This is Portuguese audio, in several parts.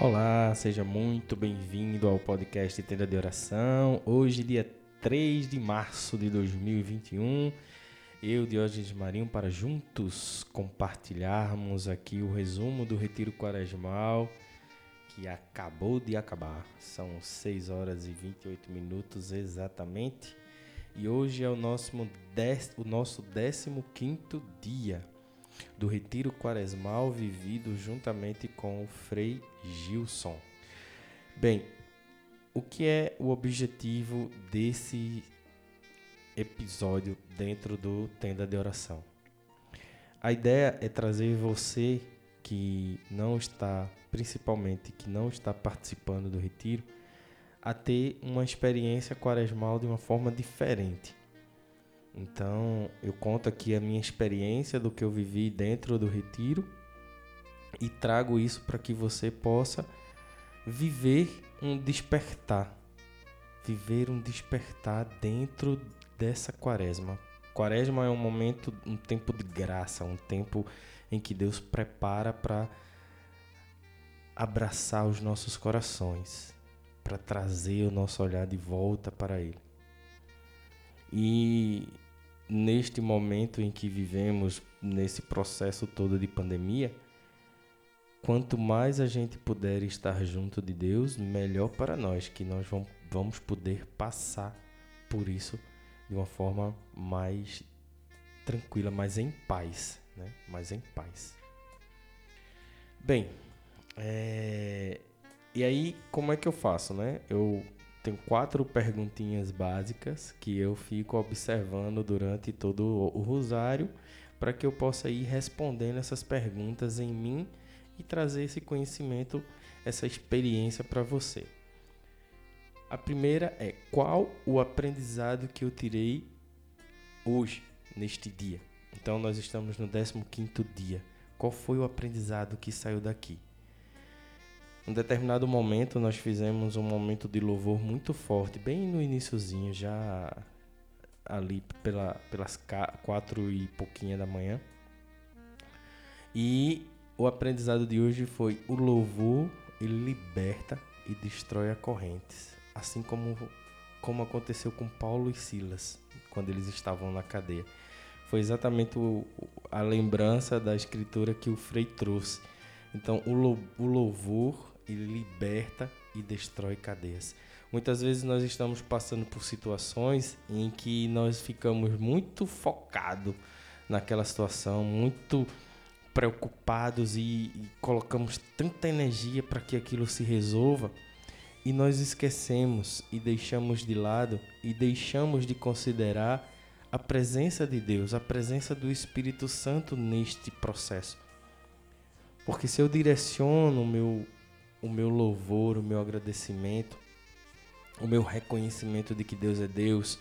Olá, seja muito bem-vindo ao podcast Tenda de Oração. Hoje, dia 3 de março de 2021, eu, Diógenes Marinho, para juntos compartilharmos aqui o resumo do Retiro Quaresmal que acabou de acabar. São 6 horas e 28 minutos exatamente. E hoje é o nosso, o nosso 15 dia do retiro quaresmal vivido juntamente com o Frei Gilson. Bem, o que é o objetivo desse episódio dentro do Tenda de Oração? A ideia é trazer você que não está, principalmente que não está participando do retiro, a ter uma experiência quaresmal de uma forma diferente. Então, eu conto aqui a minha experiência do que eu vivi dentro do retiro e trago isso para que você possa viver um despertar. Viver um despertar dentro dessa quaresma. Quaresma é um momento, um tempo de graça, um tempo em que Deus prepara para abraçar os nossos corações, para trazer o nosso olhar de volta para Ele. E neste momento em que vivemos, nesse processo todo de pandemia, quanto mais a gente puder estar junto de Deus, melhor para nós, que nós vamos poder passar por isso de uma forma mais tranquila, mais em paz, né? Mais em paz. Bem, é... e aí como é que eu faço, né? Eu tenho quatro perguntinhas básicas que eu fico observando durante todo o rosário para que eu possa ir respondendo essas perguntas em mim e trazer esse conhecimento, essa experiência para você. A primeira é qual o aprendizado que eu tirei hoje, neste dia. Então nós estamos no 15º dia. Qual foi o aprendizado que saiu daqui? Em determinado momento nós fizemos um momento de louvor muito forte, bem no iníciozinho, já ali pela, pelas quatro e pouquinha da manhã. E o aprendizado de hoje foi o louvor ele liberta e destrói correntes, assim como como aconteceu com Paulo e Silas quando eles estavam na cadeia. Foi exatamente o, a lembrança da escritura que o Frei trouxe. Então, o louvor ele liberta e destrói cadeias. Muitas vezes nós estamos passando por situações em que nós ficamos muito focados naquela situação, muito preocupados e, e colocamos tanta energia para que aquilo se resolva e nós esquecemos e deixamos de lado e deixamos de considerar a presença de Deus, a presença do Espírito Santo neste processo. Porque se eu direciono meu o meu louvor, o meu agradecimento, o meu reconhecimento de que Deus é Deus,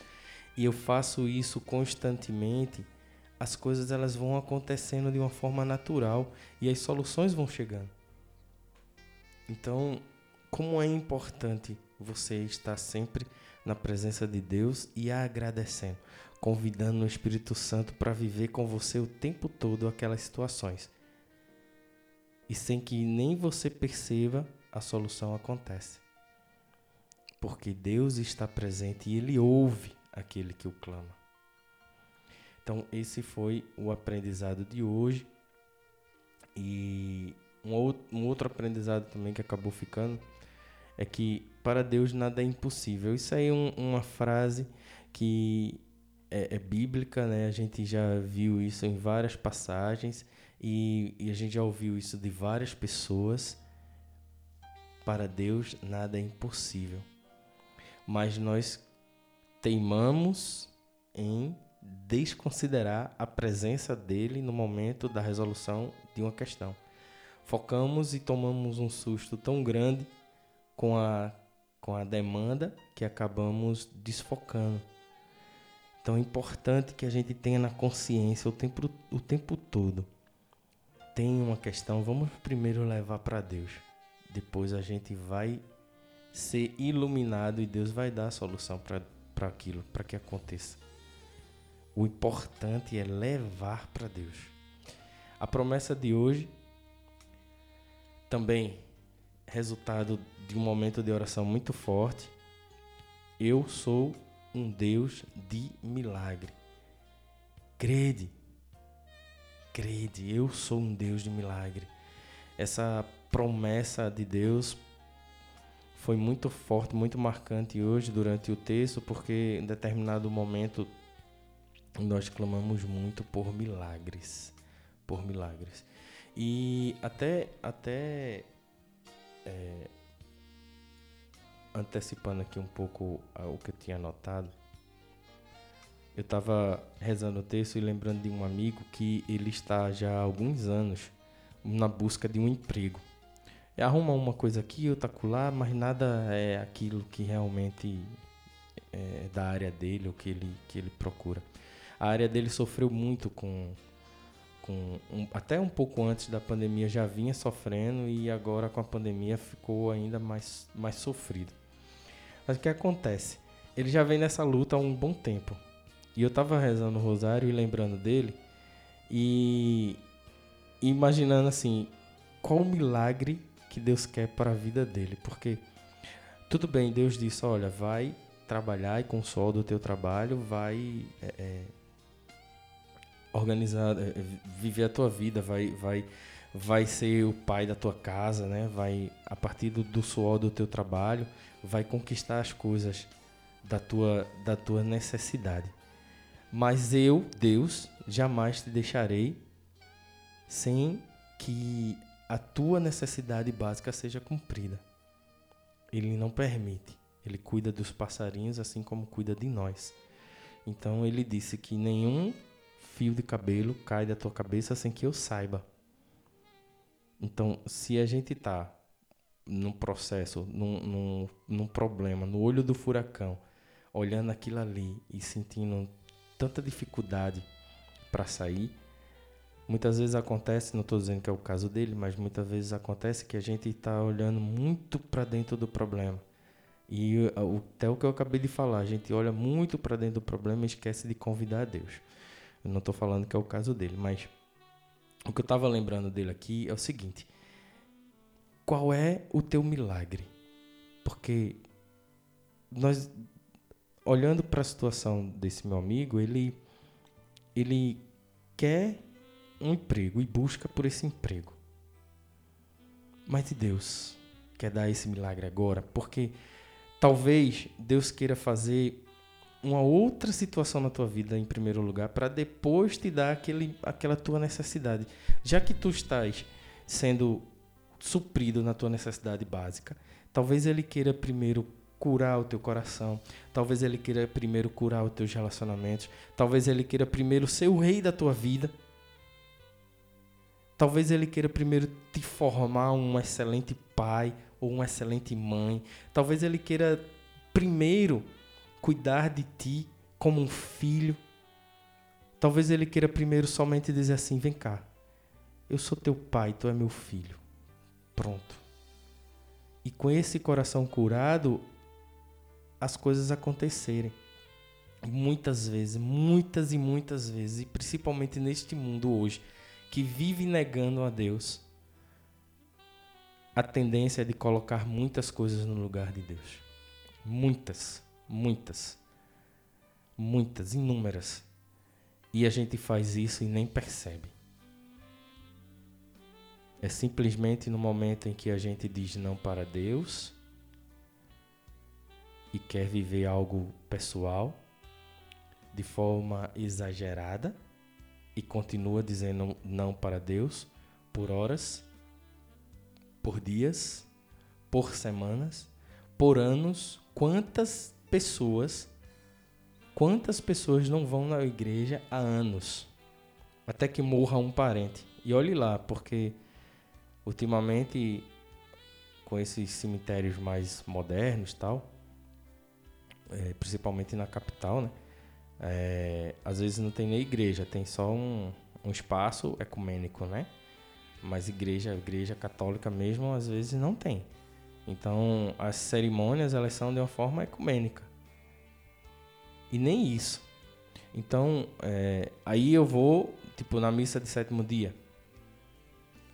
e eu faço isso constantemente, as coisas elas vão acontecendo de uma forma natural e as soluções vão chegando. Então, como é importante você estar sempre na presença de Deus e agradecendo, convidando o Espírito Santo para viver com você o tempo todo aquelas situações e sem que nem você perceba, a solução acontece. Porque Deus está presente e Ele ouve aquele que o clama. Então, esse foi o aprendizado de hoje. E um outro, aprendizado também que acabou ficando é que para Deus nada é impossível. Isso aí é um, uma frase que é, é, bíblica, né? A gente já viu isso em várias passagens e, e a gente já ouviu isso de várias pessoas. Para Deus nada é impossível. Mas nós teimamos em desconsiderar a presença dele no momento da resolução de uma questão. Focamos e tomamos um susto tão grande com a, com a demanda que acabamos desfocando. Então é importante que a gente tenha na consciência o tempo, o tempo todo. Tem uma questão, vamos primeiro levar para Deus. Depois a gente vai ser iluminado e Deus vai dar a solução para aquilo, para que aconteça. O importante é levar para Deus. A promessa de hoje também resultado de um momento de oração muito forte. Eu sou um Deus de milagre. Crede, crede, eu sou um Deus de milagre. Essa promessa de Deus foi muito forte, muito marcante hoje durante o texto, porque em determinado momento nós clamamos muito por milagres, por milagres. E até até é, antecipando aqui um pouco o que eu tinha notado, eu estava rezando o texto e lembrando de um amigo que ele está já há alguns anos na busca de um emprego. É, arruma uma coisa aqui, outra lá, mas nada é aquilo que realmente é da área dele, o que ele, que ele procura. A área dele sofreu muito com, com um, até um pouco antes da pandemia já vinha sofrendo e agora com a pandemia ficou ainda mais, mais sofrido. Mas o que acontece? Ele já vem nessa luta há um bom tempo. E eu tava rezando o rosário e lembrando dele e imaginando assim, qual o milagre que Deus quer para a vida dele, porque tudo bem, Deus disse, olha, vai trabalhar e com o sol do teu trabalho vai é, é, organizar, é, viver a tua vida, vai, vai, vai ser o pai da tua casa, né? Vai a partir do, do suor do teu trabalho, vai conquistar as coisas da tua, da tua necessidade. Mas eu, Deus, jamais te deixarei sem que a tua necessidade básica seja cumprida. Ele não permite. Ele cuida dos passarinhos assim como cuida de nós. Então ele disse que nenhum fio de cabelo cai da tua cabeça sem que eu saiba. Então, se a gente está num processo, num, num, num problema, no olho do furacão, olhando aquilo ali e sentindo tanta dificuldade para sair. Muitas vezes acontece, não estou dizendo que é o caso dele, mas muitas vezes acontece que a gente está olhando muito para dentro do problema. E até o que eu acabei de falar, a gente olha muito para dentro do problema e esquece de convidar a Deus. Eu não estou falando que é o caso dele, mas o que eu estava lembrando dele aqui é o seguinte: qual é o teu milagre? Porque nós olhando para a situação desse meu amigo, ele ele quer um emprego e busca por esse emprego. Mas e Deus quer dar esse milagre agora, porque talvez Deus queira fazer uma outra situação na tua vida em primeiro lugar para depois te dar aquele, aquela tua necessidade. Já que tu estás sendo suprido na tua necessidade básica, talvez ele queira primeiro curar o teu coração. Talvez ele queira primeiro curar os teus relacionamentos. Talvez ele queira primeiro ser o rei da tua vida. Talvez ele queira primeiro te formar um excelente pai ou uma excelente mãe. Talvez ele queira primeiro cuidar de ti como um filho. Talvez ele queira primeiro somente dizer assim: vem cá, eu sou teu pai, tu é meu filho. Pronto. E com esse coração curado, as coisas acontecerem. Muitas vezes, muitas e muitas vezes, e principalmente neste mundo hoje, que vive negando a Deus, a tendência é de colocar muitas coisas no lugar de Deus. Muitas, muitas, muitas, inúmeras. E a gente faz isso e nem percebe. É simplesmente no momento em que a gente diz não para Deus e quer viver algo pessoal de forma exagerada e continua dizendo não para Deus por horas, por dias, por semanas, por anos, quantas pessoas quantas pessoas não vão na igreja há anos até que morra um parente. E olhe lá, porque ultimamente com esses cemitérios mais modernos, tal, é, principalmente na capital, né? É, às vezes não tem nem igreja, tem só um, um espaço ecumênico, né? Mas igreja, igreja católica mesmo, às vezes não tem. Então, as cerimônias, elas são de uma forma ecumênica. E nem isso. Então, é, aí eu vou, tipo, na missa de sétimo dia.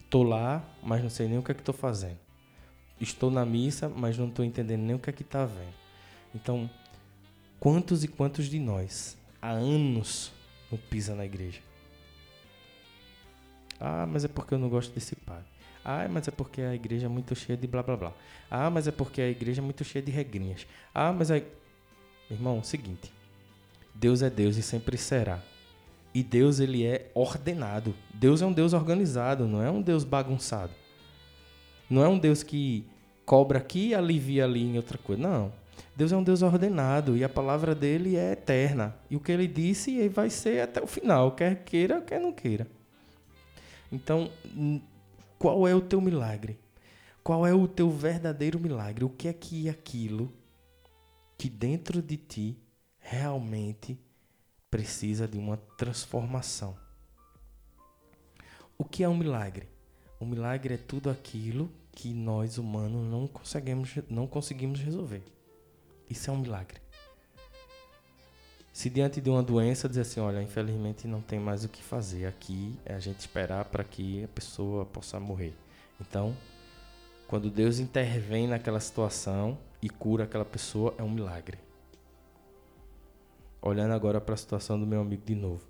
Tô lá, mas não sei nem o que é que tô fazendo. estou na missa, mas não estou entendendo nem o que é que está vendo. Então, quantos e quantos de nós há anos não pisa na igreja? Ah, mas é porque eu não gosto desse padre. Ah, mas é porque a igreja é muito cheia de blá blá blá. Ah, mas é porque a igreja é muito cheia de regrinhas. Ah, mas é. Irmão, é seguinte. Deus é Deus e sempre será. E Deus, ele é ordenado. Deus é um Deus organizado, não é um Deus bagunçado. Não é um Deus que cobra aqui e alivia ali em outra coisa. Não. Deus é um Deus ordenado e a palavra dele é eterna. E o que ele disse vai ser até o final, quer queira, quer não queira. Então, qual é o teu milagre? Qual é o teu verdadeiro milagre? O que é que é aquilo que dentro de ti realmente precisa de uma transformação? O que é um milagre? O milagre é tudo aquilo que nós humanos não conseguimos, não conseguimos resolver. Isso é um milagre. Se diante de uma doença dizer assim, olha, infelizmente não tem mais o que fazer aqui, é a gente esperar para que a pessoa possa morrer. Então, quando Deus intervém naquela situação e cura aquela pessoa, é um milagre. Olhando agora para a situação do meu amigo de novo.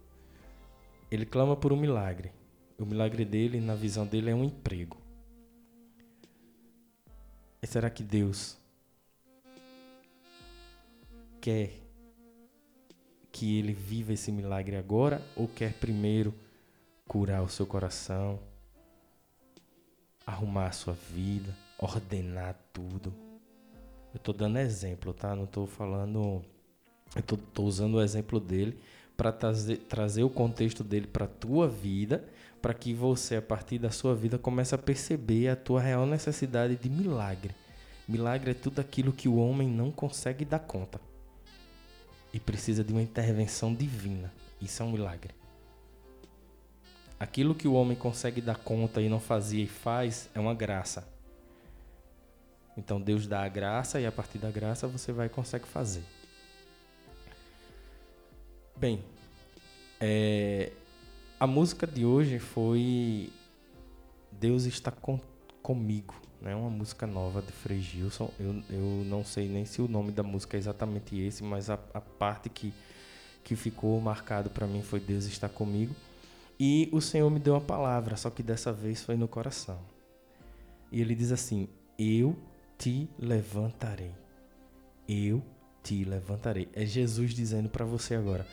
Ele clama por um milagre. O milagre dele, na visão dele, é um emprego. E será que Deus quer que ele viva esse milagre agora ou quer primeiro curar o seu coração, arrumar a sua vida, ordenar tudo? Eu estou dando exemplo, tá? Não estou falando. Eu estou usando o exemplo dele para trazer, trazer o contexto dele para a tua vida, para que você, a partir da sua vida, comece a perceber a tua real necessidade de milagre. Milagre é tudo aquilo que o homem não consegue dar conta e precisa de uma intervenção divina. Isso é um milagre. Aquilo que o homem consegue dar conta e não fazia e faz é uma graça. Então Deus dá a graça e a partir da graça você vai e consegue fazer. Bem, é, a música de hoje foi Deus está com, comigo né? Uma música nova de Frei Gilson. Eu, eu não sei nem se o nome da música é exatamente esse, mas a, a parte que, que ficou marcado para mim foi Deus está comigo. E o Senhor me deu uma palavra, só que dessa vez foi no coração. E ele diz assim: Eu te levantarei. Eu te levantarei. É Jesus dizendo para você agora: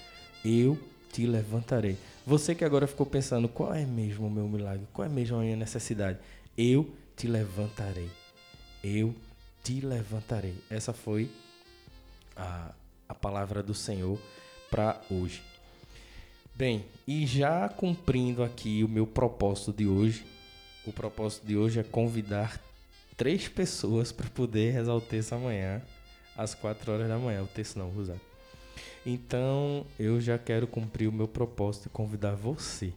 Eu te levantarei. Você que agora ficou pensando: qual é mesmo o meu milagre? Qual é mesmo a minha necessidade? Eu te levantarei. Eu te levantarei. Essa foi a, a palavra do Senhor para hoje. Bem, e já cumprindo aqui o meu propósito de hoje, o propósito de hoje é convidar três pessoas para poder rezar o texto amanhã, às quatro horas da manhã. O texto não, Rosário. Então, eu já quero cumprir o meu propósito e convidar você.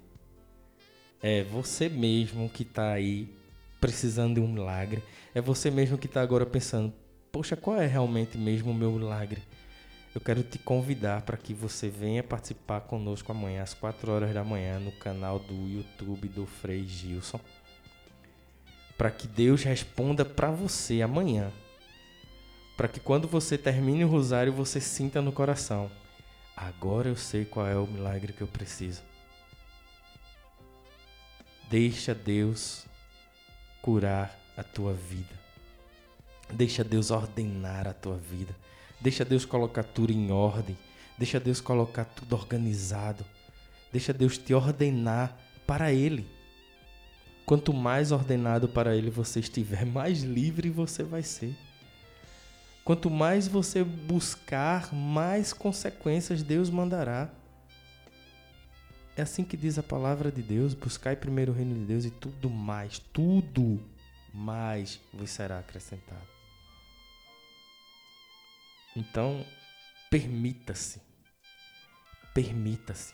É você mesmo que está aí precisando de um milagre. É você mesmo que está agora pensando: poxa, qual é realmente mesmo o meu milagre? Eu quero te convidar para que você venha participar conosco amanhã às 4 horas da manhã no canal do YouTube do Frei Gilson. Para que Deus responda para você amanhã. Para que quando você termine o rosário você sinta no coração: agora eu sei qual é o milagre que eu preciso. Deixa Deus curar a tua vida. Deixa Deus ordenar a tua vida. Deixa Deus colocar tudo em ordem. Deixa Deus colocar tudo organizado. Deixa Deus te ordenar para Ele. Quanto mais ordenado para Ele você estiver, mais livre você vai ser. Quanto mais você buscar, mais consequências Deus mandará. É assim que diz a palavra de Deus: buscai primeiro o reino de Deus e tudo mais, tudo mais vos será acrescentado. Então, permita-se. Permita-se.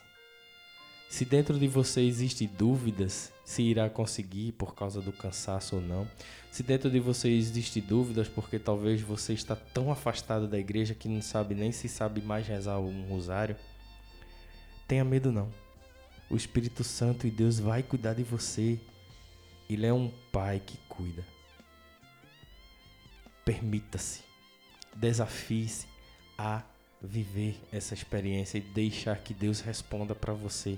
Se dentro de você existem dúvidas se irá conseguir por causa do cansaço ou não, se dentro de você existem dúvidas porque talvez você está tão afastado da igreja que não sabe nem se sabe mais rezar um rosário, tenha medo não o Espírito Santo e Deus vai cuidar de você. Ele é um pai que cuida. permita-se, desafie-se a viver essa experiência e deixar que Deus responda para você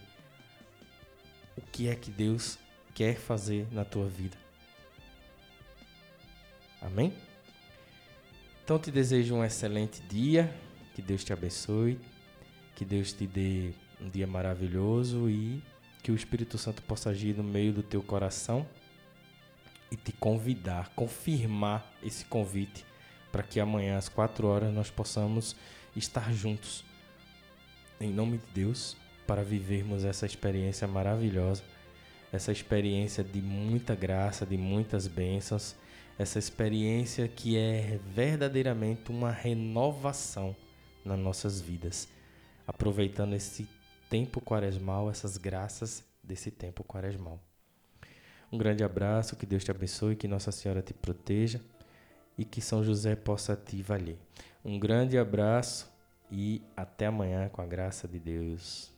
o que é que Deus quer fazer na tua vida. Amém? Então te desejo um excelente dia, que Deus te abençoe, que Deus te dê um dia maravilhoso e que o Espírito Santo possa agir no meio do teu coração e te convidar, confirmar esse convite para que amanhã às quatro horas nós possamos estar juntos em nome de Deus para vivermos essa experiência maravilhosa, essa experiência de muita graça, de muitas bênçãos, essa experiência que é verdadeiramente uma renovação nas nossas vidas, aproveitando esse tempo quaresmal, essas graças desse tempo quaresmal. Um grande abraço, que Deus te abençoe, que Nossa Senhora te proteja e que São José possa te valer. Um grande abraço e até amanhã com a graça de Deus.